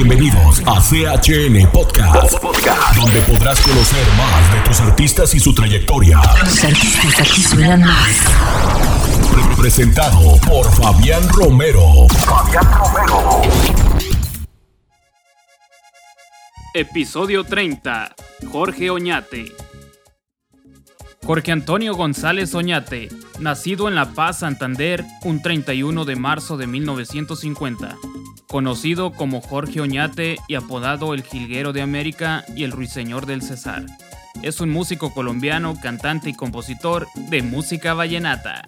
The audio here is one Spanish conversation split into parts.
Bienvenidos a CHN Podcast, donde podrás conocer más de tus artistas y su trayectoria. Los artistas aquí suenan más. Presentado por Fabián Romero. Fabián Romero. Episodio 30. Jorge Oñate. Jorge Antonio González Oñate, nacido en La Paz, Santander, un 31 de marzo de 1950. Conocido como Jorge Oñate y apodado el Jilguero de América y el Ruiseñor del Cesar. Es un músico colombiano, cantante y compositor de música vallenata.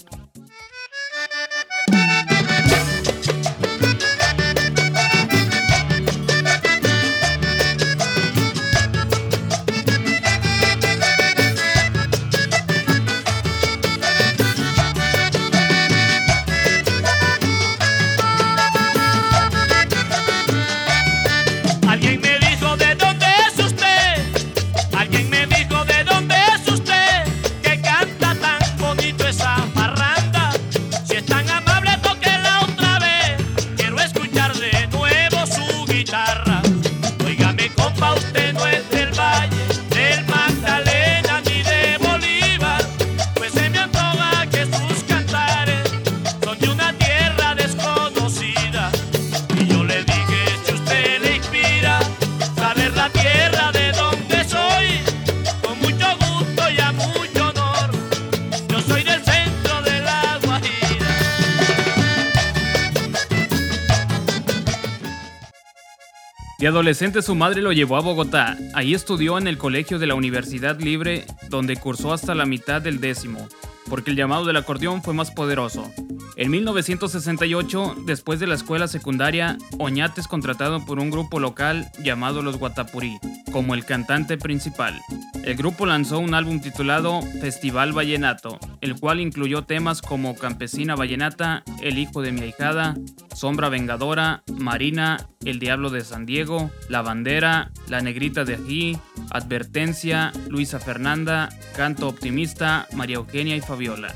De adolescente su madre lo llevó a Bogotá. Ahí estudió en el colegio de la Universidad Libre, donde cursó hasta la mitad del décimo, porque el llamado del acordeón fue más poderoso. En 1968, después de la escuela secundaria, Oñate es contratado por un grupo local llamado Los Guatapurí, como el cantante principal. El grupo lanzó un álbum titulado Festival Vallenato, el cual incluyó temas como Campesina Vallenata, El Hijo de mi Ahijada, Sombra Vengadora, Marina, El Diablo de San Diego, La Bandera, La Negrita de Ají, Advertencia, Luisa Fernanda, Canto Optimista, María Eugenia y Fabiola.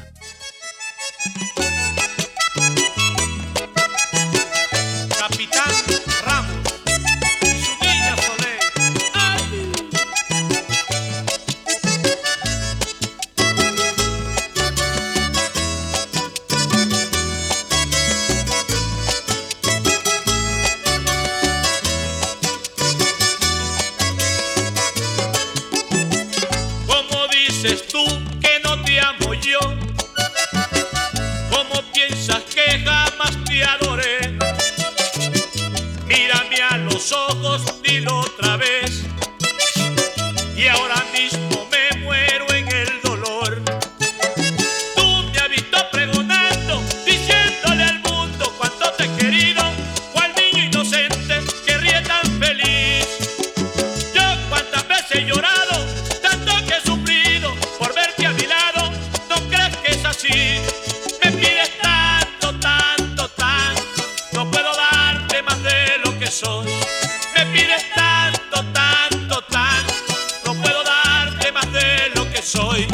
Ojos, dilo otra vez. Y ahora mismo me muero en el dolor. Tú me has visto pregonando, diciéndole al mundo cuánto te he querido. Cual niño inocente que ríe tan feliz. Yo cuántas veces he llorado, tanto que he sufrido por verte a mi lado. No crees que es así. Me pides tanto, tanto, tanto. No puedo darte más de lo que soy. Pides tanto, tanto, tanto. No puedo darte más de lo que soy.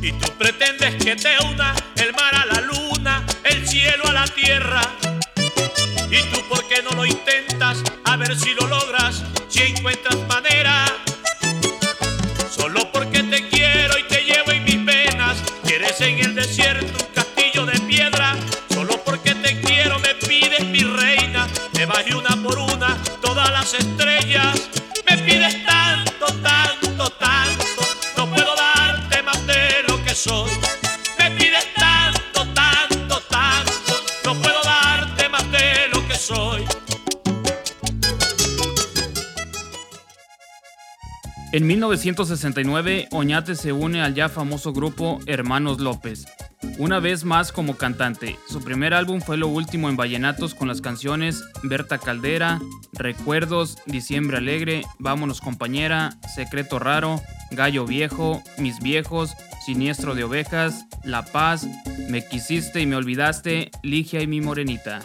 Y tú pretendes que te una el mar a la luna, el cielo a la tierra. ¿Y tú por qué no lo intentas? A ver si lo logras, si encuentras manera. Solo porque te quiero y te llevo en mis venas. Quieres en el desierto un castillo de piedra. Solo porque te quiero me pides mi reina. Me baje una por una las estrellas. Me pides tanto, tanto, tanto. No puedo darte más de lo que soy. Me pides tanto, tanto, tanto. No puedo darte más de lo que soy. En 1969, Oñate se une al ya famoso grupo Hermanos López, una vez más como cantante. Su primer álbum fue lo último en vallenatos con las canciones Berta Caldera, Recuerdos, Diciembre Alegre, Vámonos Compañera, Secreto Raro, Gallo Viejo, Mis Viejos, Siniestro de Ovejas, La Paz, Me Quisiste y Me Olvidaste, Ligia y Mi Morenita.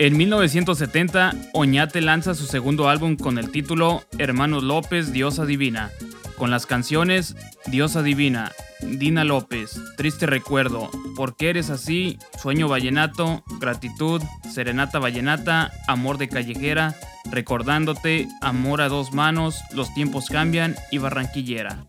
En 1970, Oñate lanza su segundo álbum con el título Hermanos López, Diosa Divina, con las canciones Diosa Divina, Dina López, Triste Recuerdo, ¿Por qué eres así? Sueño Vallenato, Gratitud, Serenata Vallenata, Amor de Callejera, Recordándote, Amor a dos manos, Los tiempos cambian y Barranquillera.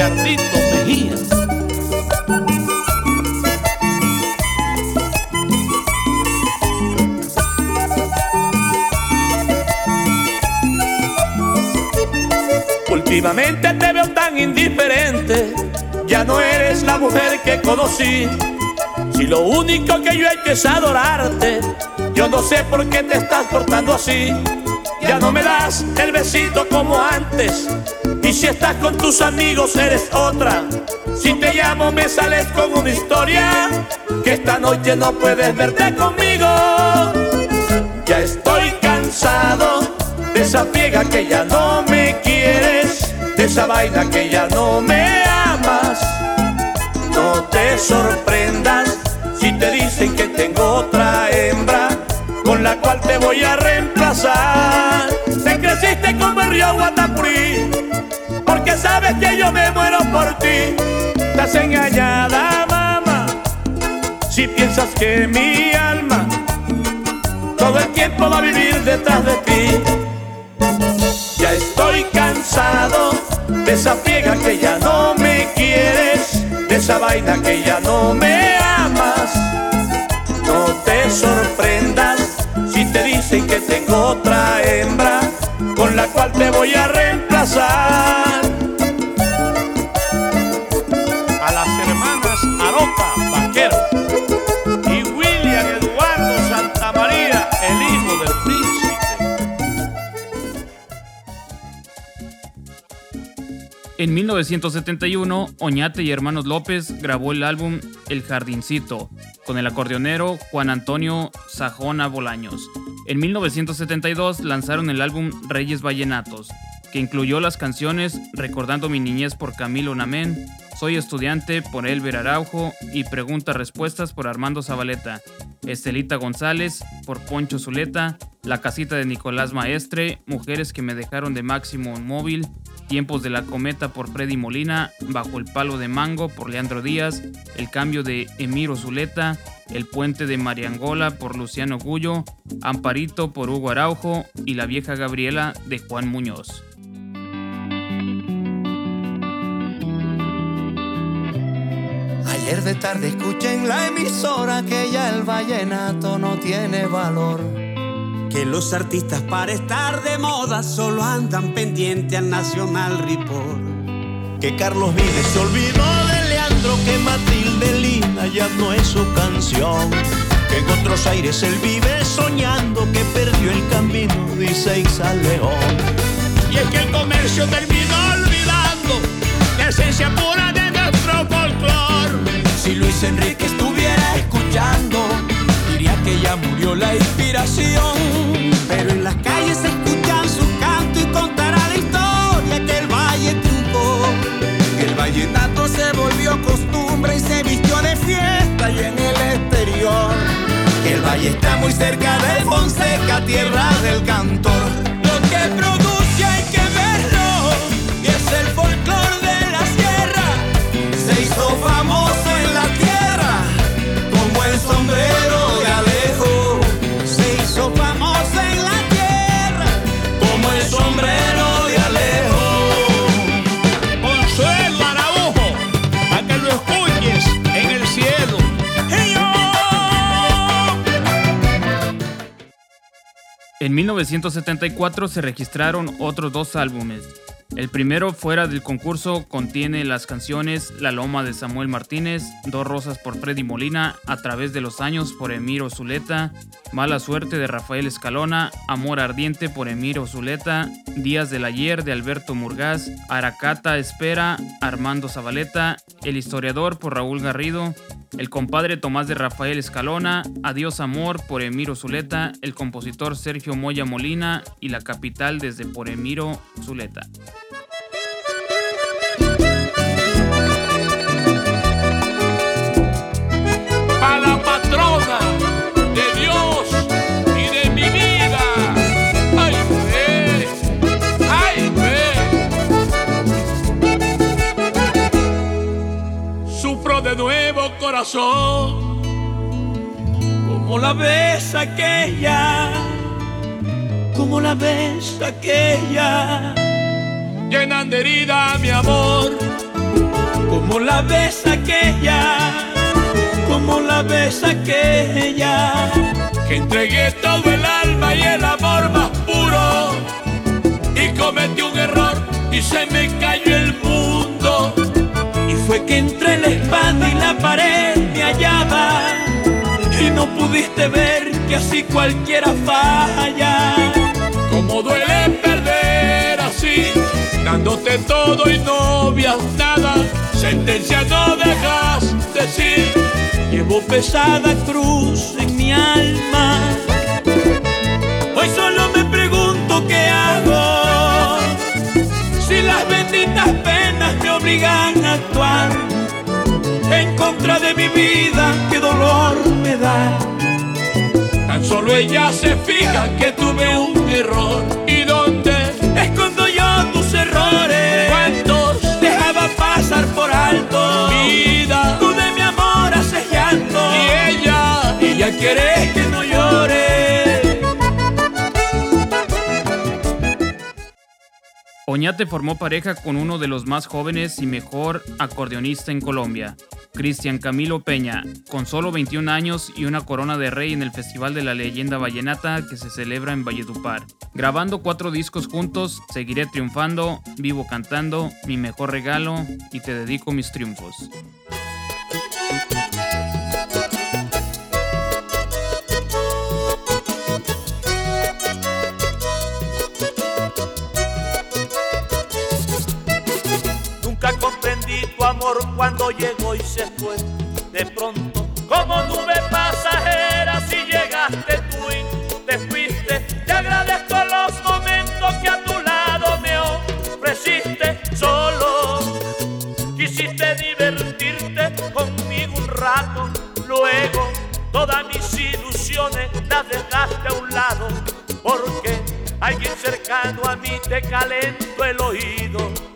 Edgardito Mejía. Últimamente te veo tan indiferente, ya no eres la mujer que conocí. Si lo único que yo he hecho es adorarte, yo no sé por qué te estás portando así. Ya no me das el besito como antes. Y si estás con tus amigos eres otra. Si te llamo me sales con una historia. Que esta noche no puedes verte conmigo. Ya estoy cansado de esa piega que ya no me quieres. De esa vaina que ya no me amas. No te sorprendas si te dicen que tengo otra hembra con la cual te voy a reemplazar. Te creciste como el río Guatapurí, sabes que yo me muero por ti. Estás engañada, mamá, si piensas que mi alma todo el tiempo va a vivir detrás de ti. Ya estoy cansado de esa piega que ya no me quieres, de esa vaina que ya no me amas. No te sorprendas si te dicen que tengo otra hembra con la cual te voy a reemplazar. En 1971, Oñate y Hermanos López grabó el álbum El Jardincito con el acordeonero Juan Antonio Sajona Bolaños. En 1972 lanzaron el álbum Reyes Vallenatos, que incluyó las canciones Recordando mi niñez por Camilo Namén, Soy estudiante por Elber Araujo y Preguntas Respuestas por Armando Zabaleta, Estelita González por Poncho Zuleta, La casita de Nicolás Maestre, Mujeres que me dejaron de Máximo Móvil, Tiempos de la Cometa por Freddy Molina, Bajo el Palo de Mango por Leandro Díaz, El Cambio de Emiro Zuleta, El Puente de Mariangola por Luciano Gullo, Amparito por Hugo Araujo y La Vieja Gabriela de Juan Muñoz. Ayer de tarde escuché en la emisora que ya el vallenato no tiene valor. Que los artistas para estar de moda solo andan pendiente al Nacional Report. Que Carlos Vives se olvidó de Leandro, que Matilde Lina ya no es su canción. Que en otros aires él vive soñando que perdió el camino, dice Isa León. Y es que el comercio terminó olvidando la esencia pura de nuestro folclor. Si Luis Enrique estuviera escuchando, murió la inspiración. Pero en las calles se escuchan su canto y contará la historia que el valle triunfó. El vallenato se volvió costumbre y se vistió de fiesta y en el exterior. El valle está muy cerca de Fonseca, tierra del cantor. Lo que 1974 se registraron otros dos álbumes. El primero fuera del concurso contiene las canciones La Loma de Samuel Martínez, Dos Rosas por Freddy Molina, A través de los años por Emiro Zuleta, Mala Suerte de Rafael Escalona, Amor Ardiente por Emiro Zuleta, Días del Ayer de Alberto Murgaz, Aracata Espera, Armando Zabaleta, El Historiador por Raúl Garrido, El Compadre Tomás de Rafael Escalona, Adiós Amor por Emiro Zuleta, el compositor Sergio Moya Molina y La Capital desde por Emiro Zuleta. ¿Cómo la ves aquella? ¿Cómo la ves aquella? Llenan de herida mi amor. ¿Cómo la ves aquella? ¿Cómo la ves aquella? Que entregué todo el alma y el amor más puro. Y cometí un error y se me cayó el mundo. Y fue que entre la espalda y la pared Y no pudiste ver que así cualquiera falla. Como duele perder así, dándote todo y no veas nada. Sentencia no dejas decir, llevo pesada cruz en mi alma. Hoy solo me pregunto qué hago. Si las benditas penas me obligan a actuar en contra de mi vida, qué dolor me da. Tan solo ella se fija que tuve un error. ¿Y dónde escondo yo tus errores? ¿Cuántos dejaba pasar por alto? Vida, tú de mi amor haces llanto. Y ella, ella quiere Oñate formó pareja con uno de los más jóvenes y mejor acordeonista en Colombia, Cristian Camilo Peña, con solo 21 años y una corona de rey en el Festival de la Leyenda Vallenata que se celebra en Valledupar. Grabando cuatro discos juntos, Seguiré triunfando, Vivo cantando, Mi mejor regalo y Te dedico mis triunfos. Llegó y se fue. De pronto, como nube pasajera, si llegaste tú y te fuiste. Te agradezco los momentos que a tu lado me ofreciste. Solo quisiste divertirte conmigo un rato. Luego, todas mis ilusiones las dejaste a un lado. Porque alguien cercano a mí te calentó el oído.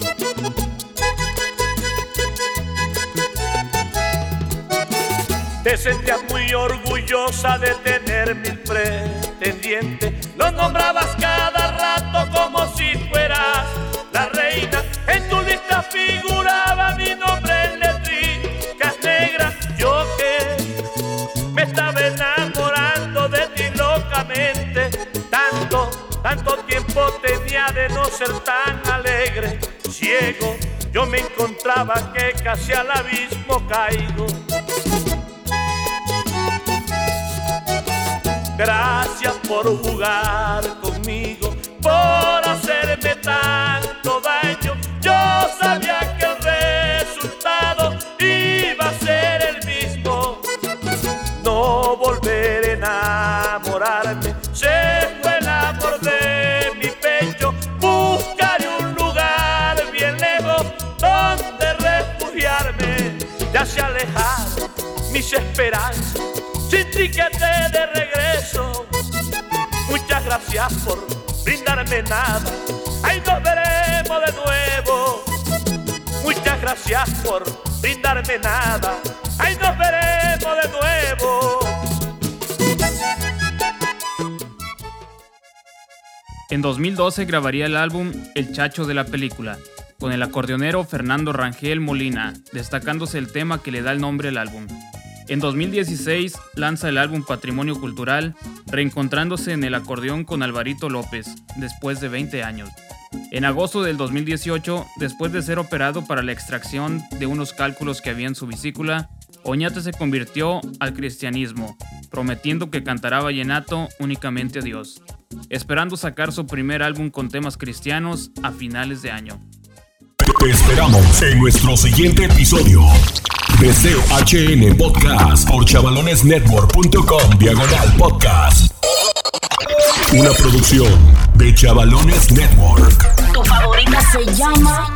Te sentías muy orgullosa de tener mil pretendientes. Lo nombrabas cada rato como si fueras la reina. En tu lista figuraba mi nombre en letricas negras. Yo que me estaba enamorando de ti locamente. Tanto, tanto tiempo tenía de no ser tan alegre. Ciego, yo me encontraba que casi al abismo caigo. Gracias por jugar conmigo, por hacerme tanto daño. Yo sabía que el resultado iba a ser el mismo. No volver gracias por brindarme nada. Ahí nos veremos de nuevo. Muchas gracias por brindarme nada. Ahí nos veremos de nuevo. En 2012 grabaría el álbum El Chacho de la película, con el acordeonero Fernando Rangel Molina, destacándose el tema que le da el nombre al álbum. En 2016 lanza el álbum Patrimonio Cultural, reencontrándose en el acordeón con Alvarito López, después de 20 años. En agosto del 2018, después de ser operado para la extracción de unos cálculos que había en su vesícula, Oñate se convirtió al cristianismo, prometiendo que cantará vallenato únicamente a Dios, esperando sacar su primer álbum con temas cristianos a finales de año. Te esperamos en nuestro siguiente episodio. Deseo HN Podcast por chavalonesnetwork.com diagonal podcast. Una producción de Chavalones Network. Tu favorita se llama